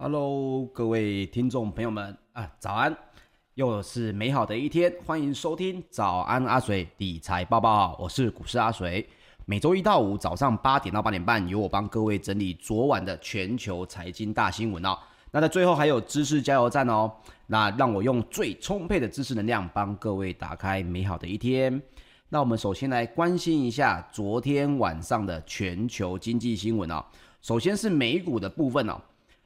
Hello，各位听众朋友们啊，早安！又是美好的一天，欢迎收听早安阿水理财报报，我是股市阿水。每周一到五早上八点到八点半，由我帮各位整理昨晚的全球财经大新闻哦。那在最后还有知识加油站哦。那让我用最充沛的知识能量帮各位打开美好的一天。那我们首先来关心一下昨天晚上的全球经济新闻哦。首先是美股的部分哦。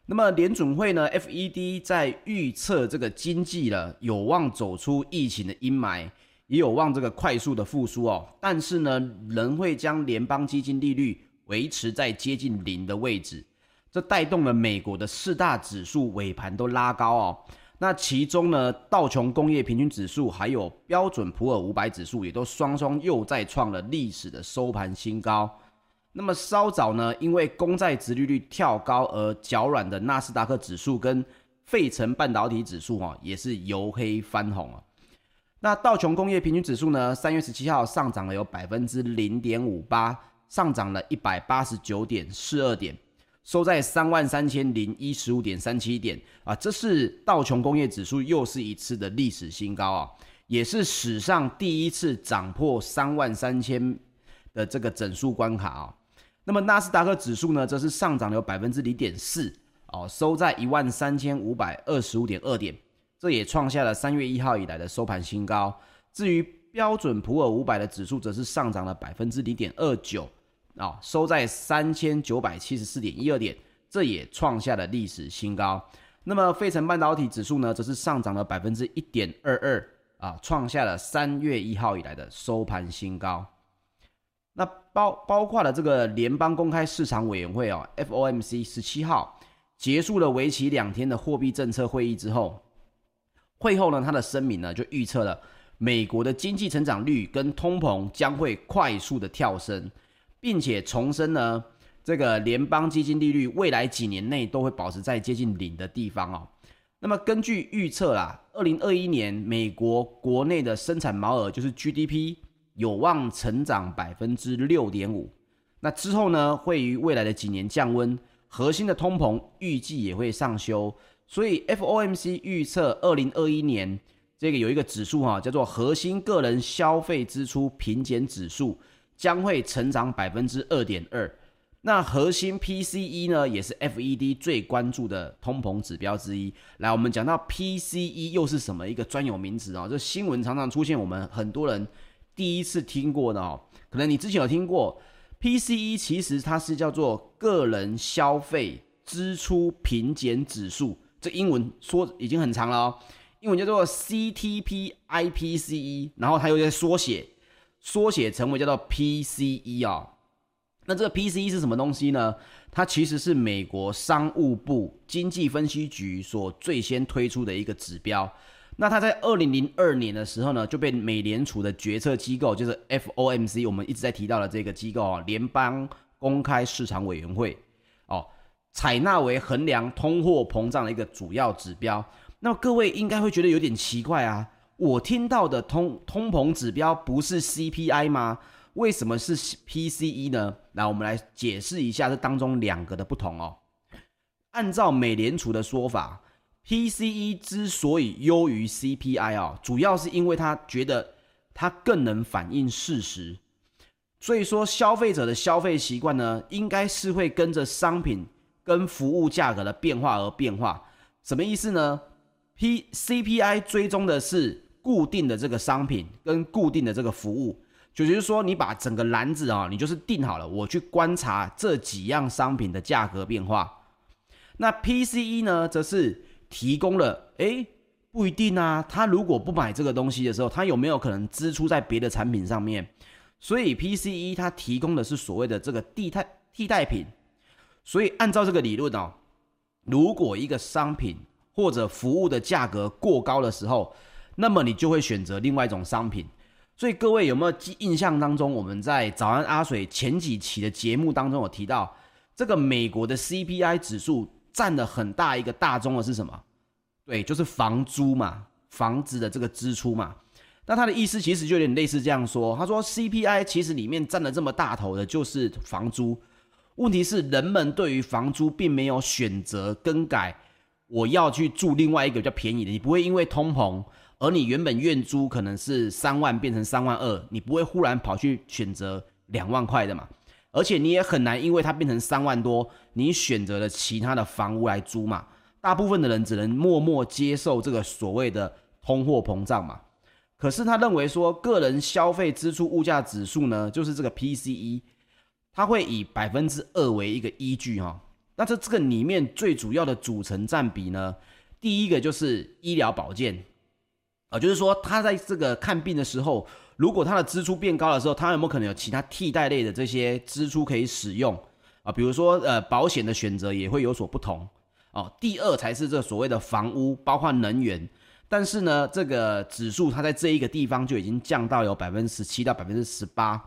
那么联准会呢，FED 在预测这个经济了有望走出疫情的阴霾，也有望这个快速的复苏哦。但是呢，仍会将联邦基金利率维持在接近零的位置，这带动了美国的四大指数尾盘都拉高哦。那其中呢，道琼工业平均指数还有标准普尔五百指数也都双双又再创了历史的收盘新高。那么稍早呢，因为公债殖利率跳高而脚软的纳斯达克指数跟费城半导体指数啊，也是由黑翻红啊。那道琼工业平均指数呢，三月十七号上涨了有百分之零点五八，上涨了一百八十九点四二点，收在三万三千零一十五点三七点啊。这是道琼工业指数又是一次的历史新高啊，也是史上第一次涨破三万三千的这个整数关卡啊。那么纳斯达克指数呢，则是上涨了有百分之零点四，哦，收在一万三千五百二十五点二点，这也创下了三月一号以来的收盘新高。至于标准普尔五百的指数，则是上涨了百分之零点二九，啊，收在三千九百七十四点一二点，这也创下了历史新高。那么费城半导体指数呢，则是上涨了百分之一点二二，啊，创下了三月一号以来的收盘新高。那包包括了这个联邦公开市场委员会哦，FOMC 十七号结束了为期两天的货币政策会议之后，会后呢，他的声明呢就预测了美国的经济成长率跟通膨将会快速的跳升，并且重申呢这个联邦基金利率未来几年内都会保持在接近零的地方哦。那么根据预测啦，二零二一年美国国内的生产毛额就是 GDP。有望成长百分之六点五，那之后呢，会于未来的几年降温，核心的通膨预计也会上修，所以 FOMC 预测二零二一年这个有一个指数哈，叫做核心个人消费支出平减指数，将会成长百分之二点二。那核心 PCE 呢，也是 FED 最关注的通膨指标之一。来，我们讲到 PCE 又是什么一个专有名词啊？这新闻常常出现，我们很多人。第一次听过的哦，可能你之前有听过，PCE 其实它是叫做个人消费支出平减指数，这英文说已经很长了哦，英文叫做 CTP-IPCE，然后它又在缩写，缩写成为叫做 PCE 哦。那这个 PCE 是什么东西呢？它其实是美国商务部经济分析局所最先推出的一个指标。那他在二零零二年的时候呢，就被美联储的决策机构，就是 FOMC，我们一直在提到的这个机构啊，联邦公开市场委员会哦，采纳为衡量通货膨胀的一个主要指标。那各位应该会觉得有点奇怪啊，我听到的通通膨指标不是 CPI 吗？为什么是 PCE 呢？来，我们来解释一下这当中两个的不同哦。按照美联储的说法。PCE 之所以优于 CPI 啊，主要是因为他觉得它更能反映事实，所以说消费者的消费习惯呢，应该是会跟着商品跟服务价格的变化而变化。什么意思呢？P CPI 追踪的是固定的这个商品跟固定的这个服务，就就是说你把整个篮子啊，你就是定好了，我去观察这几样商品的价格变化。那 PCE 呢，则是提供了，诶，不一定啊。他如果不买这个东西的时候，他有没有可能支出在别的产品上面？所以 PCE 它提供的是所谓的这个替代替代品。所以按照这个理论哦，如果一个商品或者服务的价格过高的时候，那么你就会选择另外一种商品。所以各位有没有记印象当中，我们在早安阿水前几期的节目当中有提到，这个美国的 CPI 指数。占了很大一个大宗的是什么？对，就是房租嘛，房子的这个支出嘛。那他的意思其实就有点类似这样说，他说 CPI 其实里面占了这么大头的就是房租。问题是人们对于房租并没有选择更改，我要去住另外一个比较便宜的，你不会因为通膨，而你原本月租可能是三万变成三万二，你不会忽然跑去选择两万块的嘛？而且你也很难因为它变成三万多，你选择了其他的房屋来租嘛？大部分的人只能默默接受这个所谓的通货膨胀嘛。可是他认为说，个人消费支出物价指数呢，就是这个 PCE，它会以百分之二为一个依据哈。那这这个里面最主要的组成占比呢，第一个就是医疗保健啊，就是说他在这个看病的时候，如果他的支出变高的时候，他有没有可能有其他替代类的这些支出可以使用啊？比如说呃，保险的选择也会有所不同哦。第二才是这所谓的房屋，包括能源。但是呢，这个指数它在这一个地方就已经降到有百分之十七到百分之十八。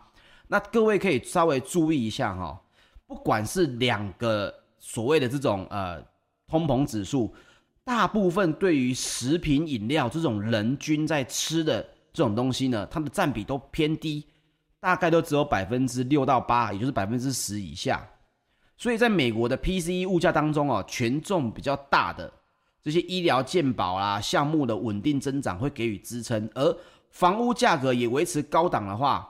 那各位可以稍微注意一下哈、哦，不管是两个所谓的这种呃通膨指数，大部分对于食品饮料这种人均在吃的这种东西呢，它的占比都偏低，大概都只有百分之六到八，也就是百分之十以下。所以在美国的 PCE 物价当中哦，权重比较大的。这些医疗健保啦项目的稳定增长会给予支撑，而房屋价格也维持高档的话，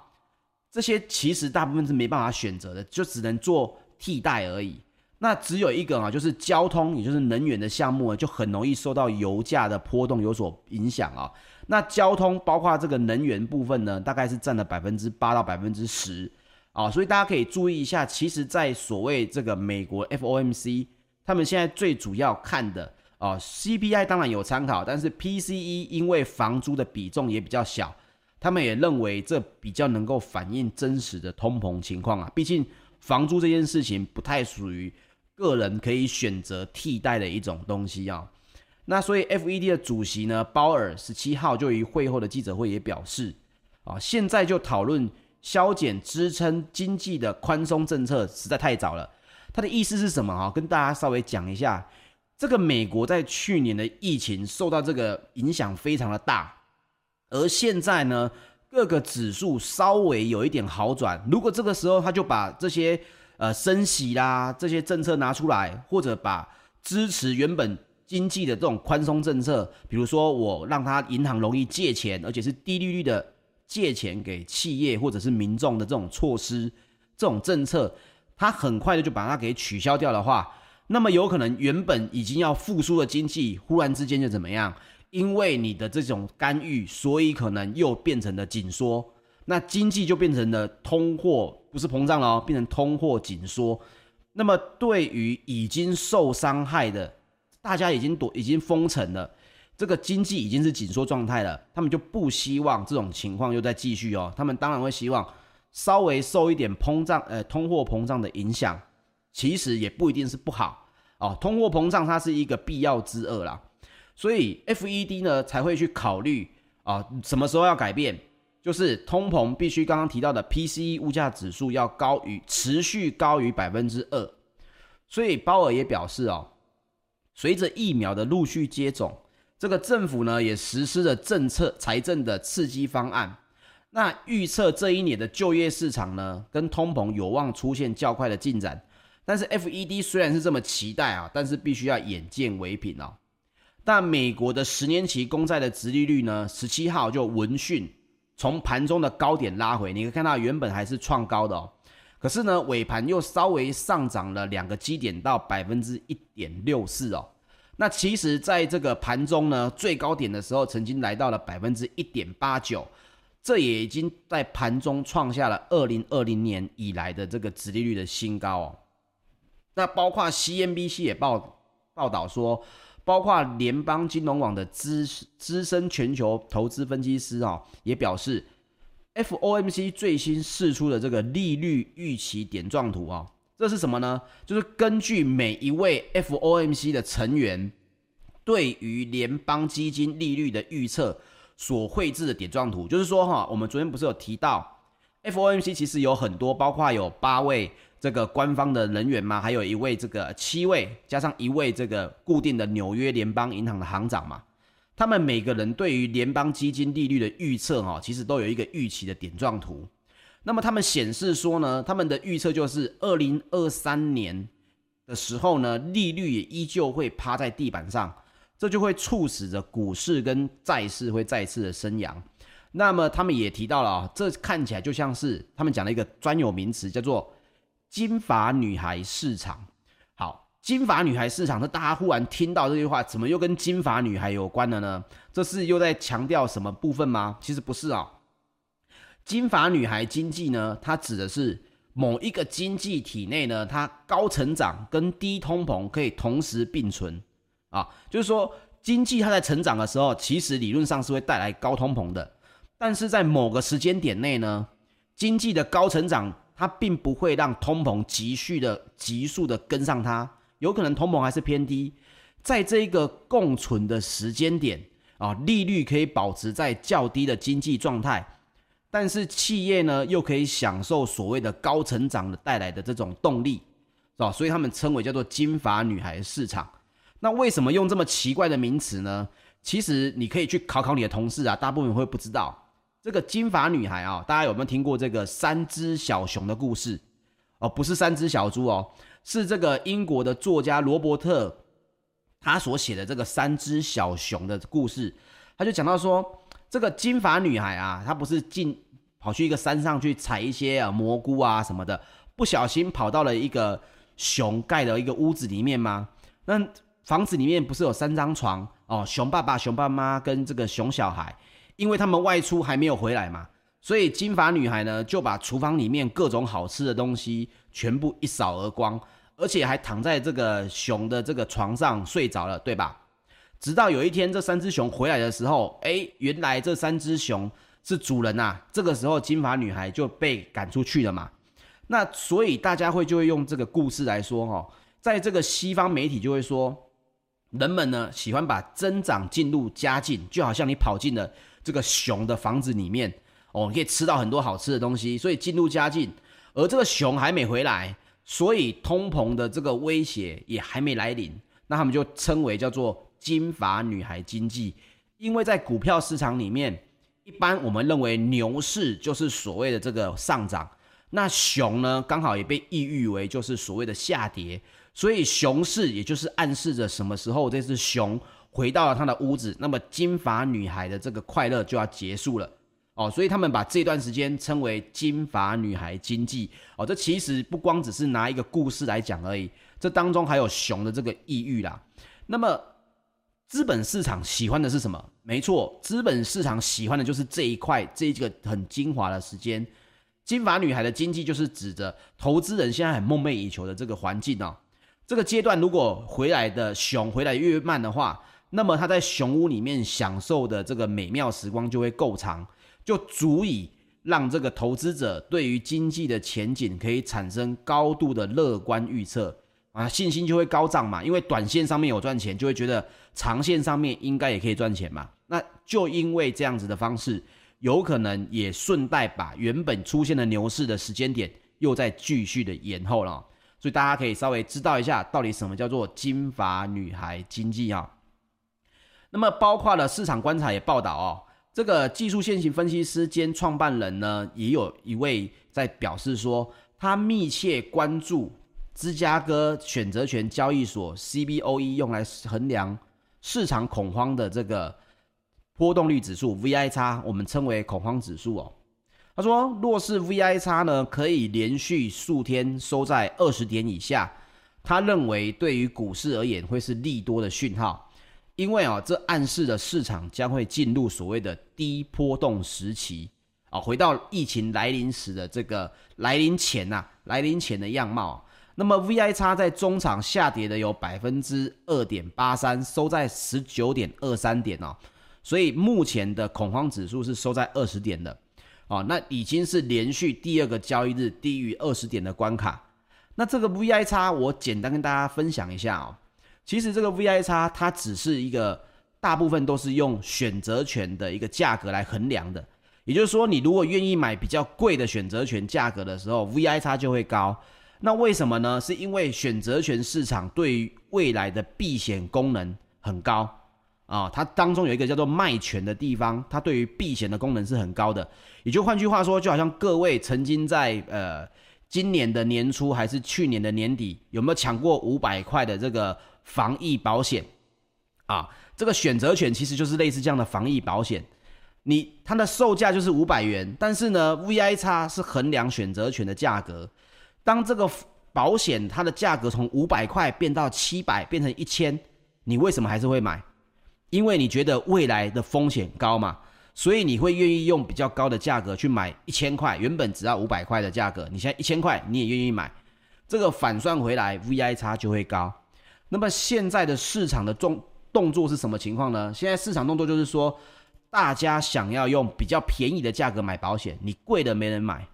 这些其实大部分是没办法选择的，就只能做替代而已。那只有一个啊，就是交通，也就是能源的项目，就很容易受到油价的波动有所影响啊。那交通包括这个能源部分呢，大概是占了百分之八到百分之十啊，所以大家可以注意一下，其实，在所谓这个美国 FOMC，他们现在最主要看的。啊，CPI 当然有参考，但是 PCE 因为房租的比重也比较小，他们也认为这比较能够反映真实的通膨情况啊。毕竟房租这件事情不太属于个人可以选择替代的一种东西啊。那所以 FED 的主席呢，鲍尔十七号就于会后的记者会也表示，啊，现在就讨论削减支撑经济的宽松政策实在太早了。他的意思是什么啊？跟大家稍微讲一下。这个美国在去年的疫情受到这个影响非常的大，而现在呢，各个指数稍微有一点好转。如果这个时候他就把这些呃升息啦这些政策拿出来，或者把支持原本经济的这种宽松政策，比如说我让他银行容易借钱，而且是低利率的借钱给企业或者是民众的这种措施，这种政策，他很快的就把它给取消掉的话。那么有可能原本已经要复苏的经济，忽然之间就怎么样？因为你的这种干预，所以可能又变成了紧缩，那经济就变成了通货，不是膨胀了哦，变成通货紧缩。那么对于已经受伤害的，大家已经躲，已经封城了，这个经济已经是紧缩状态了，他们就不希望这种情况又再继续哦。他们当然会希望稍微受一点膨胀，呃，通货膨胀的影响。其实也不一定是不好哦，通货膨胀它是一个必要之恶啦，所以 FED 呢才会去考虑啊，什么时候要改变，就是通膨必须刚刚提到的 PCE 物价指数要高于持续高于百分之二，所以鲍尔也表示哦，随着疫苗的陆续接种，这个政府呢也实施了政策财政的刺激方案，那预测这一年的就业市场呢跟通膨有望出现较快的进展。但是 FED 虽然是这么期待啊，但是必须要眼见为凭哦。但美国的十年期公债的殖利率呢，十七号就闻讯从盘中的高点拉回，你可以看到原本还是创高的哦，可是呢尾盘又稍微上涨了两个基点到百分之一点六四哦。那其实在这个盘中呢最高点的时候，曾经来到了百分之一点八九，这也已经在盘中创下了二零二零年以来的这个殖利率的新高哦。那包括 CNBC 也报报道说，包括联邦金融网的资资深全球投资分析师啊，也表示，FOMC 最新释出的这个利率预期点状图啊，这是什么呢？就是根据每一位 FOMC 的成员对于联邦基金利率的预测所绘制的点状图。就是说哈，我们昨天不是有提到 FOMC 其实有很多，包括有八位。这个官方的人员嘛，还有一位这个七位，加上一位这个固定的纽约联邦银行的行长嘛，他们每个人对于联邦基金利率的预测哈，其实都有一个预期的点状图。那么他们显示说呢，他们的预测就是二零二三年的时候呢，利率也依旧会趴在地板上，这就会促使着股市跟债市会再次的升扬。那么他们也提到了啊，这看起来就像是他们讲了一个专有名词，叫做“金发女孩市场”。好，金发女孩市场，那大家忽然听到这句话，怎么又跟金发女孩有关了呢？这是又在强调什么部分吗？其实不是啊。金发女孩经济呢，它指的是某一个经济体内呢，它高成长跟低通膨可以同时并存啊，就是说经济它在成长的时候，其实理论上是会带来高通膨的，但是在某个时间点内呢，经济的高成长它并不会让通膨急速的急速的跟上它，有可能通膨还是偏低，在这一个共存的时间点啊，利率可以保持在较低的经济状态。但是企业呢，又可以享受所谓的高成长的带来的这种动力，是吧？所以他们称为叫做“金发女孩市场”。那为什么用这么奇怪的名词呢？其实你可以去考考你的同事啊，大部分会不知道这个“金发女孩”啊。大家有没有听过这个三只小熊的故事？哦，不是三只小猪哦，是这个英国的作家罗伯特他所写的这个三只小熊的故事。他就讲到说，这个金发女孩啊，她不是进。跑去一个山上去采一些啊蘑菇啊什么的，不小心跑到了一个熊盖的一个屋子里面吗？那房子里面不是有三张床哦？熊爸爸、熊爸妈跟这个熊小孩，因为他们外出还没有回来嘛，所以金发女孩呢就把厨房里面各种好吃的东西全部一扫而光，而且还躺在这个熊的这个床上睡着了，对吧？直到有一天这三只熊回来的时候，诶，原来这三只熊。是主人呐、啊，这个时候金发女孩就被赶出去了嘛。那所以大家会就会用这个故事来说哦，在这个西方媒体就会说，人们呢喜欢把增长进入家境，就好像你跑进了这个熊的房子里面哦，你可以吃到很多好吃的东西，所以进入家境。而这个熊还没回来，所以通膨的这个威胁也还没来临，那他们就称为叫做金发女孩经济，因为在股票市场里面。一般我们认为牛市就是所谓的这个上涨，那熊呢刚好也被意喻为就是所谓的下跌，所以熊市也就是暗示着什么时候这只熊回到了他的屋子，那么金发女孩的这个快乐就要结束了哦，所以他们把这段时间称为金发女孩经济哦，这其实不光只是拿一个故事来讲而已，这当中还有熊的这个抑郁啦，那么。资本市场喜欢的是什么？没错，资本市场喜欢的就是这一块，这一个很精华的时间。金发女孩的经济就是指着投资人现在很梦寐以求的这个环境哦。这个阶段如果回来的熊回来越慢的话，那么他在熊屋里面享受的这个美妙时光就会够长，就足以让这个投资者对于经济的前景可以产生高度的乐观预测。啊，信心就会高涨嘛，因为短线上面有赚钱，就会觉得长线上面应该也可以赚钱嘛。那就因为这样子的方式，有可能也顺带把原本出现的牛市的时间点又再继续的延后了。所以大家可以稍微知道一下，到底什么叫做金发女孩经济啊？那么包括了市场观察也报道哦，这个技术线型分析师兼创办人呢，也有一位在表示说，他密切关注。芝加哥选择权交易所 CBOE 用来衡量市场恐慌的这个波动率指数 VIX，我们称为恐慌指数哦。他说，若是 VIX 呢可以连续数天收在二十点以下，他认为对于股市而言会是利多的讯号，因为啊，这暗示了市场将会进入所谓的低波动时期啊，回到疫情来临时的这个来临前呐，来临前的样貌。那么 VIX 在中场下跌的有百分之二点八三，收在十九点二三点哦，所以目前的恐慌指数是收在二十点的，哦，那已经是连续第二个交易日低于二十点的关卡。那这个 VIX 我简单跟大家分享一下哦，其实这个 VIX 它只是一个大部分都是用选择权的一个价格来衡量的，也就是说，你如果愿意买比较贵的选择权价格的时候，VIX 就会高。那为什么呢？是因为选择权市场对于未来的避险功能很高啊，它当中有一个叫做卖权的地方，它对于避险的功能是很高的。也就换句话说，就好像各位曾经在呃今年的年初还是去年的年底，有没有抢过五百块的这个防疫保险啊？这个选择权其实就是类似这样的防疫保险，你它的售价就是五百元，但是呢，VIX 是衡量选择权的价格。当这个保险它的价格从五百块变到七百，变成一千，你为什么还是会买？因为你觉得未来的风险高嘛，所以你会愿意用比较高的价格去买一千块，原本只要五百块的价格，你现在一千块你也愿意买，这个反算回来 VI 差就会高。那么现在的市场的动动作是什么情况呢？现在市场动作就是说，大家想要用比较便宜的价格买保险，你贵的没人买，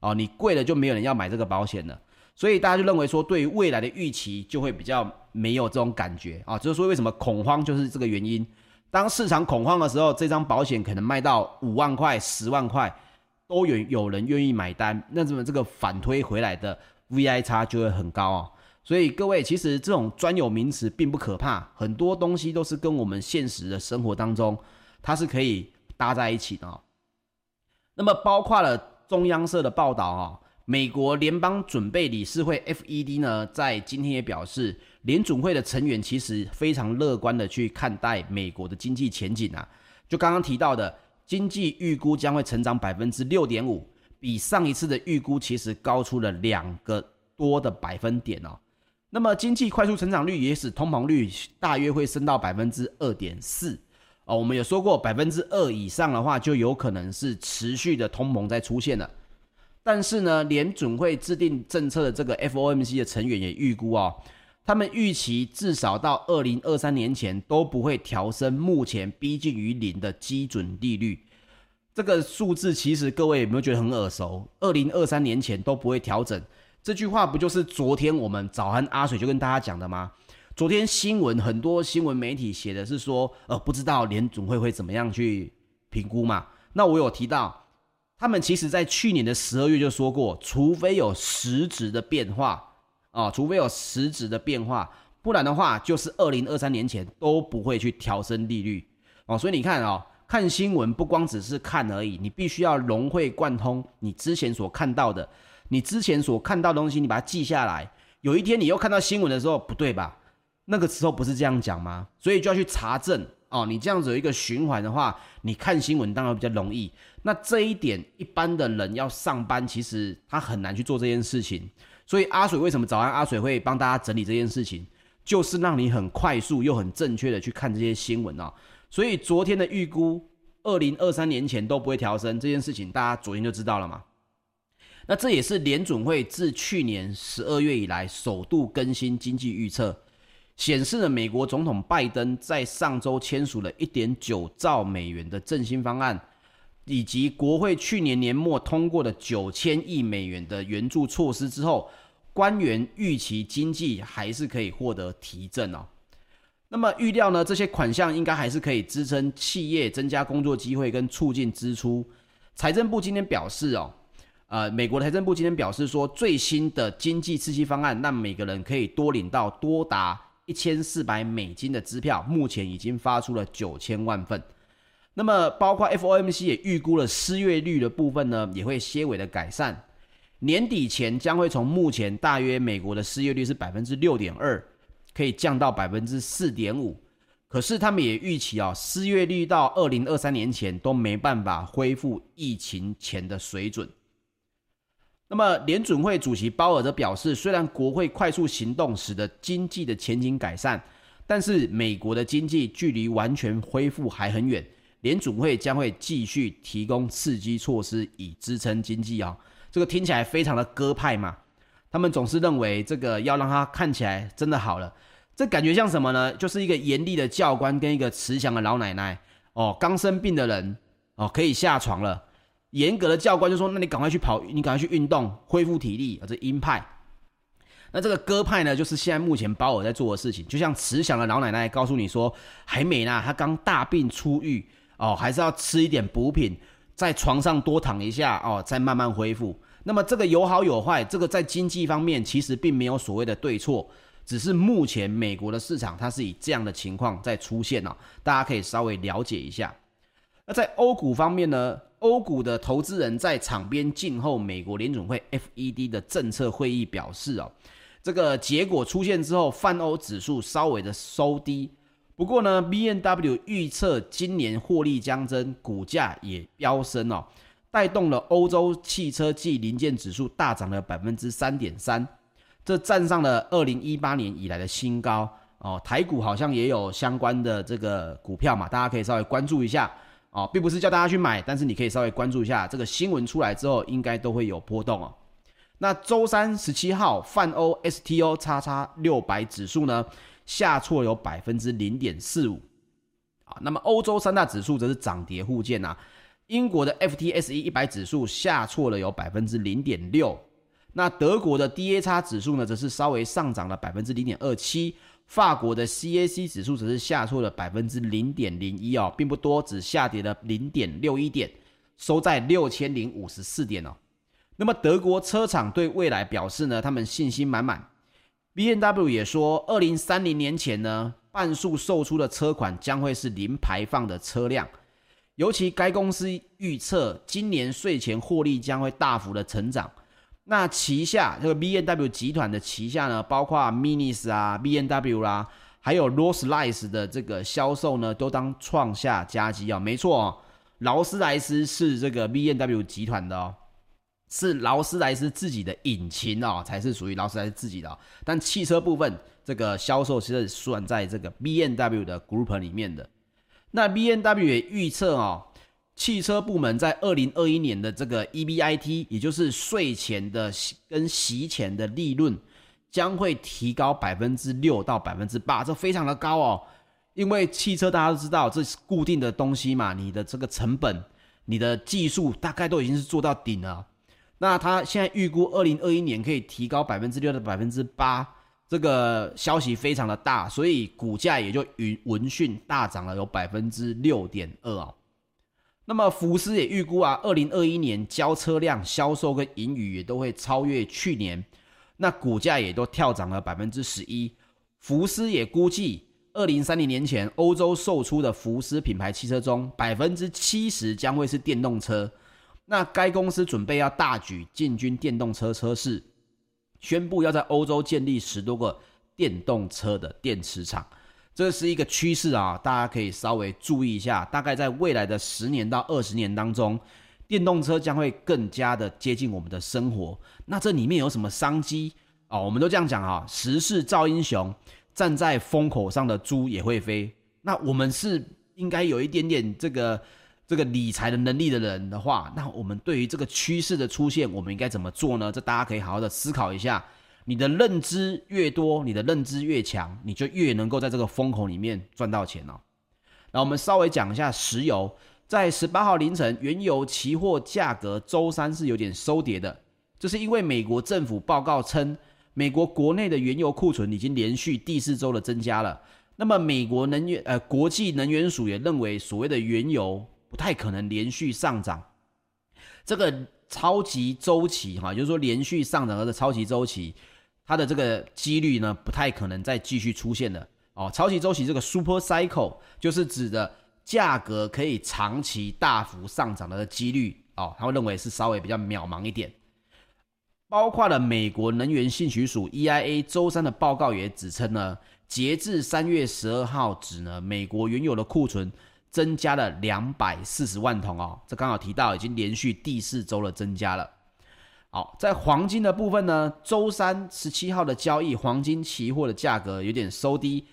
哦，你贵了就没有人要买这个保险了。所以大家就认为说，对于未来的预期就会比较没有这种感觉啊，就是说为什么恐慌就是这个原因。当市场恐慌的时候，这张保险可能卖到五万块、十万块，都有有人愿意买单，那怎么这个反推回来的 VI 差就会很高啊。所以各位，其实这种专有名词并不可怕，很多东西都是跟我们现实的生活当中，它是可以搭在一起的。那么包括了中央社的报道啊。美国联邦准备理事会 （FED） 呢，在今天也表示，联准会的成员其实非常乐观的去看待美国的经济前景啊。就刚刚提到的，经济预估将会成长百分之六点五，比上一次的预估其实高出了两个多的百分点哦。那么，经济快速成长率也使通膨率大约会升到百分之二点四哦。我们有说过，百分之二以上的话，就有可能是持续的通膨在出现了。但是呢，联准会制定政策的这个 FOMC 的成员也预估哦，他们预期至少到二零二三年前都不会调升目前逼近于零的基准利率。这个数字其实各位有没有觉得很耳熟？二零二三年前都不会调整，这句话不就是昨天我们早安阿水就跟大家讲的吗？昨天新闻很多新闻媒体写的是说，呃，不知道联准会会怎么样去评估嘛？那我有提到。他们其实，在去年的十二月就说过，除非有实质的变化啊，除非有实质的变化，不然的话，就是二零二三年前都不会去调升利率哦。所以你看哦，看新闻不光只是看而已，你必须要融会贯通你之前所看到的，你之前所看到的东西，你把它记下来。有一天你又看到新闻的时候，不对吧？那个时候不是这样讲吗？所以就要去查证。哦，你这样子有一个循环的话，你看新闻当然比较容易。那这一点，一般的人要上班，其实他很难去做这件事情。所以阿水为什么早安阿水会帮大家整理这件事情，就是让你很快速又很正确的去看这些新闻啊。所以昨天的预估，二零二三年前都不会调升这件事情，大家昨天就知道了嘛。那这也是联准会自去年十二月以来首度更新经济预测。显示了美国总统拜登在上周签署了一点九兆美元的振兴方案，以及国会去年年末通过的九千亿美元的援助措施之后，官员预期经济还是可以获得提振哦。那么预料呢，这些款项应该还是可以支撑企业增加工作机会跟促进支出。财政部今天表示哦，呃，美国财政部今天表示说，最新的经济刺激方案让每个人可以多领到多达。一千四百美金的支票，目前已经发出了九千万份。那么，包括 FOMC 也预估了失业率的部分呢，也会些微的改善。年底前将会从目前大约美国的失业率是百分之六点二，可以降到百分之四点五。可是他们也预期啊，失业率到二零二三年前都没办法恢复疫情前的水准。那么，联准会主席鲍尔则表示，虽然国会快速行动使得经济的前景改善，但是美国的经济距离完全恢复还很远。联准会将会继续提供刺激措施以支撑经济啊，这个听起来非常的鸽派嘛。他们总是认为这个要让它看起来真的好了，这感觉像什么呢？就是一个严厉的教官跟一个慈祥的老奶奶哦，刚生病的人哦可以下床了。严格的教官就说：“那你赶快去跑，你赶快去运动，恢复体力。”啊，这鹰派。那这个鸽派呢，就是现在目前鲍尔在做的事情，就像慈祥的老奶奶告诉你说：“还没呢，她刚大病初愈哦，还是要吃一点补品，在床上多躺一下哦，再慢慢恢复。”那么这个有好有坏，这个在经济方面其实并没有所谓的对错，只是目前美国的市场它是以这样的情况在出现哦，大家可以稍微了解一下。那在欧股方面呢，欧股的投资人在场边静候美国联总会 FED 的政策会议表示哦，这个结果出现之后，泛欧指数稍微的收低。不过呢，B N W 预测今年获利将增，股价也飙升哦，带动了欧洲汽车暨零件指数大涨了百分之三点三，这站上了二零一八年以来的新高哦。台股好像也有相关的这个股票嘛，大家可以稍微关注一下哦，并不是叫大家去买，但是你可以稍微关注一下这个新闻出来之后，应该都会有波动哦。那周三十七号，泛欧 STO 叉叉六百指数呢，下挫有百分之零点四五，啊，那么欧洲三大指数则是涨跌互见呐。英国的 FTSE 一百指数下挫了有百分之零点六，那德国的 DAX 指数呢，则是稍微上涨了百分之零点二七。法国的 CAC 指数则是下挫了百分之零点零一哦，并不多，只下跌了零点六一点，收在六千零五十四点哦。那么德国车厂对未来表示呢，他们信心满满。B&W 也说，二零三零年前呢，半数售出的车款将会是零排放的车辆。尤其该公司预测，今年税前获利将会大幅的成长。那旗下这个 B N W 集团的旗下呢，包括 Minis 啊、B N W 啦、啊，还有 Rolls Royce 的这个销售呢，都当创下佳绩啊。没错哦，劳斯莱斯是这个 B N W 集团的哦。是劳斯莱斯自己的引擎哦，才是属于劳斯莱斯自己的。但汽车部分这个销售其实算在这个 B N W 的 group 里面的。那 B N W 也预测哦，汽车部门在二零二一年的这个 EBIT，也就是税前的跟息前的利润，将会提高百分之六到百分之八，这非常的高哦。因为汽车大家都知道这是固定的东西嘛，你的这个成本、你的技术大概都已经是做到顶了。那他现在预估二零二一年可以提高百分之六到百分之八，这个消息非常的大，所以股价也就与闻讯大涨了有百分之六点二哦。那么福斯也预估啊，二零二一年交车辆销售跟盈余也都会超越去年，那股价也都跳涨了百分之十一。福斯也估计，二零三零年前欧洲售出的福斯品牌汽车中，百分之七十将会是电动车。那该公司准备要大举进军电动车车市，宣布要在欧洲建立十多个电动车的电池厂，这是一个趋势啊，大家可以稍微注意一下。大概在未来的十年到二十年当中，电动车将会更加的接近我们的生活。那这里面有什么商机哦？我们都这样讲啊，时势造英雄，站在风口上的猪也会飞。那我们是应该有一点点这个。这个理财的能力的人的话，那我们对于这个趋势的出现，我们应该怎么做呢？这大家可以好好的思考一下。你的认知越多，你的认知越强，你就越能够在这个风口里面赚到钱哦。那我们稍微讲一下石油，在十八号凌晨，原油期货价格周三是有点收跌的，这是因为美国政府报告称，美国国内的原油库存已经连续第四周的增加了。那么美国能源呃国际能源署也认为，所谓的原油。不太可能连续上涨，这个超级周期哈，就是说连续上涨的超级周期，它的这个几率呢，不太可能再继续出现了哦。超级周期这个 super cycle 就是指的价格可以长期大幅上涨的几率哦，他会认为是稍微比较渺茫一点。包括了美国能源信息署 EIA 周三的报告也指称呢，截至三月十二号止呢，美国原有的库存。增加了两百四十万桶哦，这刚好提到已经连续第四周的增加了。好，在黄金的部分呢，周三十七号的交易，黄金期货的价格有点收低，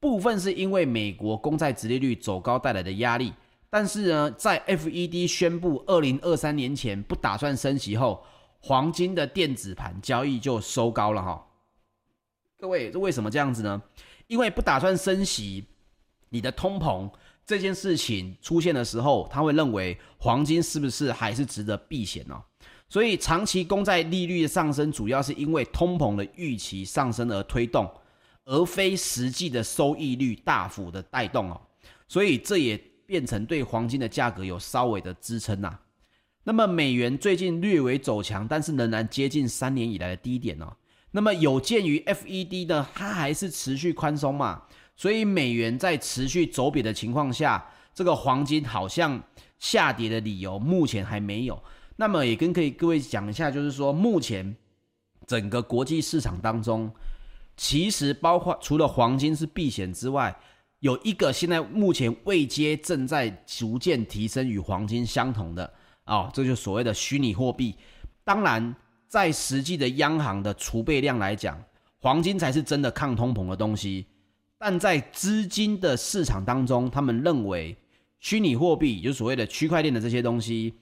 部分是因为美国公债殖利率走高带来的压力，但是呢，在 FED 宣布二零二三年前不打算升息后，黄金的电子盘交易就收高了哈。各位，这为什么这样子呢？因为不打算升息，你的通膨。这件事情出现的时候，他会认为黄金是不是还是值得避险呢？所以长期公债利率的上升，主要是因为通膨的预期上升而推动，而非实际的收益率大幅的带动哦。所以这也变成对黄金的价格有稍微的支撑呐。那么美元最近略微走强，但是仍然接近三年以来的低点哦。那么有鉴于 FED 呢，它还是持续宽松嘛，所以美元在持续走贬的情况下，这个黄金好像下跌的理由目前还没有。那么也跟可以各位讲一下，就是说目前整个国际市场当中，其实包括除了黄金是避险之外，有一个现在目前未接正在逐渐提升与黄金相同的哦，这就所谓的虚拟货币。当然，在实际的央行的储备量来讲，黄金才是真的抗通膨的东西。但在资金的市场当中，他们认为虚拟货币，就所谓的区块链的这些东西，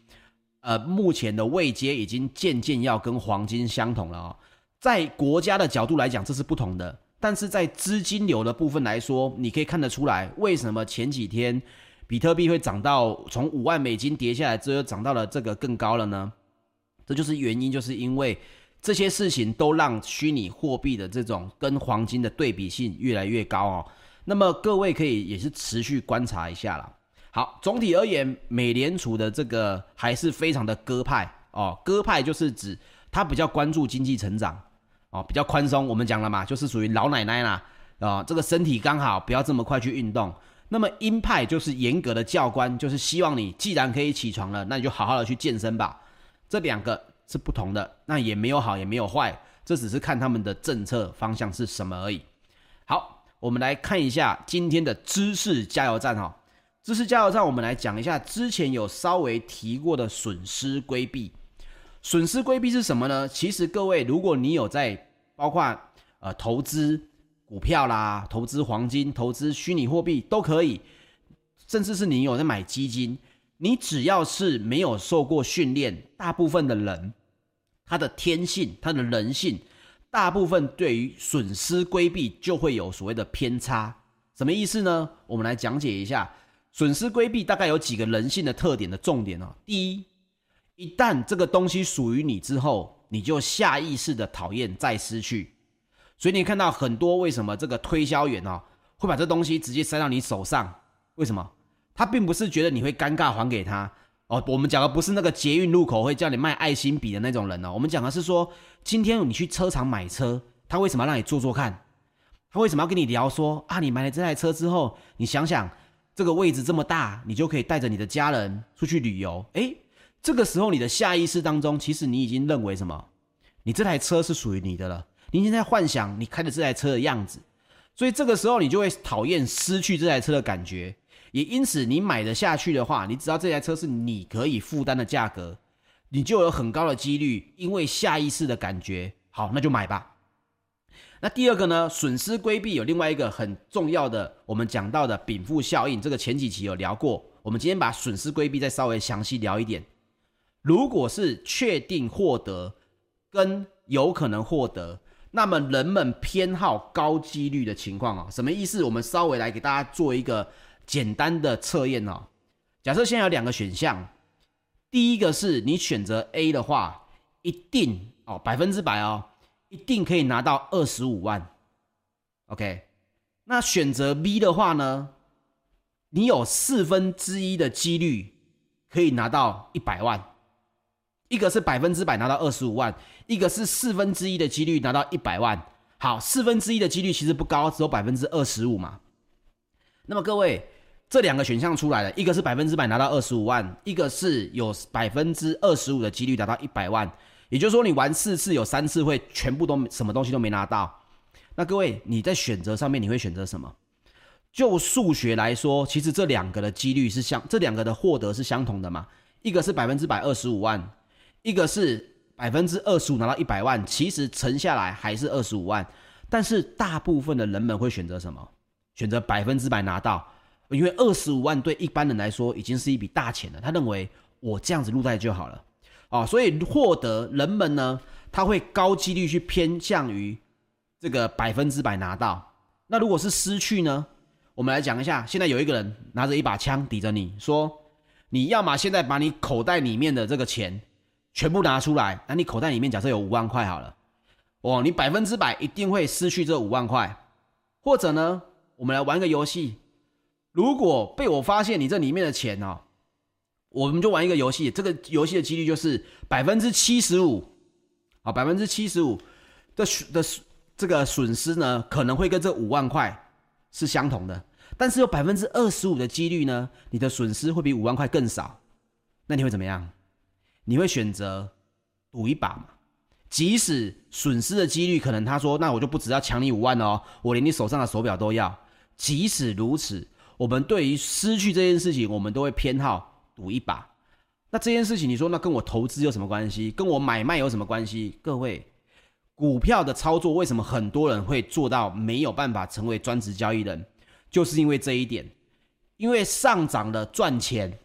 呃，目前的位阶已经渐渐要跟黄金相同了哦。在国家的角度来讲，这是不同的。但是在资金流的部分来说，你可以看得出来，为什么前几天比特币会涨到从五万美金跌下来之后，涨到了这个更高了呢？这就是原因，就是因为这些事情都让虚拟货币的这种跟黄金的对比性越来越高哦。那么各位可以也是持续观察一下啦。好，总体而言，美联储的这个还是非常的鸽派哦。鸽派就是指他比较关注经济成长。哦，比较宽松，我们讲了嘛，就是属于老奶奶啦，啊、这个身体刚好，不要这么快去运动。那么鹰派就是严格的教官，就是希望你既然可以起床了，那你就好好的去健身吧。这两个是不同的，那也没有好也没有坏，这只是看他们的政策方向是什么而已。好，我们来看一下今天的知识加油站哈、哦，知识加油站，我们来讲一下之前有稍微提过的损失规避。损失规避是什么呢？其实各位，如果你有在包括呃投资股票啦、投资黄金、投资虚拟货币都可以，甚至是你有在买基金，你只要是没有受过训练，大部分的人他的天性、他的人性，大部分对于损失规避就会有所谓的偏差。什么意思呢？我们来讲解一下损失规避大概有几个人性的特点的重点哦。第一。一旦这个东西属于你之后，你就下意识的讨厌再失去，所以你看到很多为什么这个推销员哦会把这东西直接塞到你手上？为什么？他并不是觉得你会尴尬还给他哦。我们讲的不是那个捷运路口会叫你卖爱心笔的那种人哦。我们讲的是说，今天你去车厂买车，他为什么让你坐坐看？他为什么要跟你聊说啊？你买了这台车之后，你想想这个位置这么大，你就可以带着你的家人出去旅游。诶。这个时候，你的下意识当中，其实你已经认为什么？你这台车是属于你的了。你已经在幻想你开的这台车的样子，所以这个时候你就会讨厌失去这台车的感觉。也因此，你买得下去的话，你只要这台车是你可以负担的价格，你就有很高的几率，因为下意识的感觉，好，那就买吧。那第二个呢？损失规避有另外一个很重要的，我们讲到的禀赋效应，这个前几期有聊过。我们今天把损失规避再稍微详细聊一点。如果是确定获得跟有可能获得，那么人们偏好高几率的情况啊，什么意思？我们稍微来给大家做一个简单的测验哦。假设现在有两个选项，第一个是你选择 A 的话，一定哦百分之百哦，一定可以拿到二十五万。OK，那选择 B 的话呢，你有四分之一的几率可以拿到一百万。一个是百分之百拿到二十五万，一个是四分之一的几率拿到一百万。好，四分之一的几率其实不高，只有百分之二十五嘛。那么各位，这两个选项出来了，一个是百分之百拿到二十五万，一个是有百分之二十五的几率拿到一百万。也就是说，你玩四次有三次会全部都什么东西都没拿到。那各位，你在选择上面你会选择什么？就数学来说，其实这两个的几率是相，这两个的获得是相同的嘛。一个是百分之百二十五万。一个是百分之二十五拿到一百万，其实乘下来还是二十五万，但是大部分的人们会选择什么？选择百分之百拿到，因为二十五万对一般人来说已经是一笔大钱了。他认为我这样子入袋就好了，哦，所以获得人们呢，他会高几率去偏向于这个百分之百拿到。那如果是失去呢？我们来讲一下，现在有一个人拿着一把枪抵着你说，你要么现在把你口袋里面的这个钱。全部拿出来，那你口袋里面假设有五万块好了，哦，你百分之百一定会失去这五万块。或者呢，我们来玩个游戏，如果被我发现你这里面的钱哦，我们就玩一个游戏，这个游戏的几率就是百分之七十五，啊，百分之七十五，的的这个损失呢，可能会跟这五万块是相同的，但是有百分之二十五的几率呢，你的损失会比五万块更少，那你会怎么样？你会选择赌一把吗？即使损失的几率可能他说，那我就不只要抢你五万哦，我连你手上的手表都要。即使如此，我们对于失去这件事情，我们都会偏好赌一把。那这件事情，你说那跟我投资有什么关系？跟我买卖有什么关系？各位，股票的操作为什么很多人会做到没有办法成为专职交易人？就是因为这一点，因为上涨的赚钱，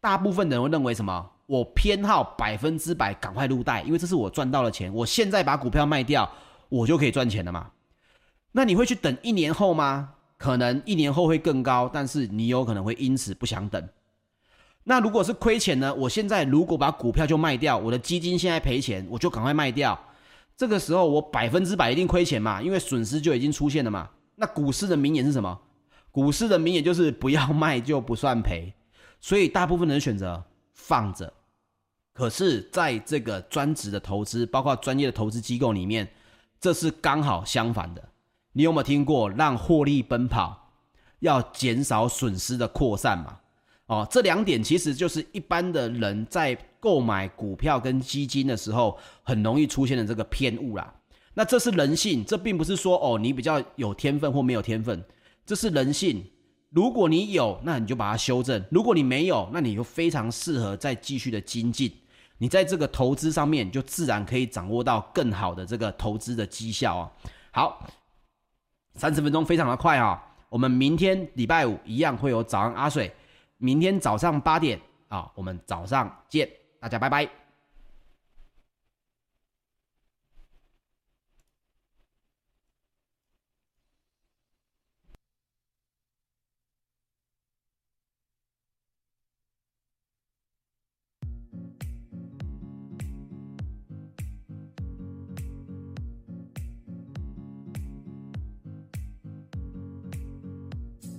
大部分人会认为什么？我偏好百分之百赶快入袋，因为这是我赚到的钱。我现在把股票卖掉，我就可以赚钱了嘛？那你会去等一年后吗？可能一年后会更高，但是你有可能会因此不想等。那如果是亏钱呢？我现在如果把股票就卖掉，我的基金现在赔钱，我就赶快卖掉。这个时候我百分之百一定亏钱嘛？因为损失就已经出现了嘛。那股市的名言是什么？股市的名言就是不要卖就不算赔。所以大部分人选择放着。可是，在这个专职的投资，包括专业的投资机构里面，这是刚好相反的。你有没有听过让获利奔跑，要减少损失的扩散嘛？哦，这两点其实就是一般的人在购买股票跟基金的时候，很容易出现的这个偏误啦。那这是人性，这并不是说哦，你比较有天分或没有天分，这是人性。如果你有，那你就把它修正；如果你没有，那你就非常适合再继续的精进。你在这个投资上面，就自然可以掌握到更好的这个投资的绩效啊。好，三十分钟非常的快啊。我们明天礼拜五一样会有早安阿水，明天早上八点啊，我们早上见，大家拜拜。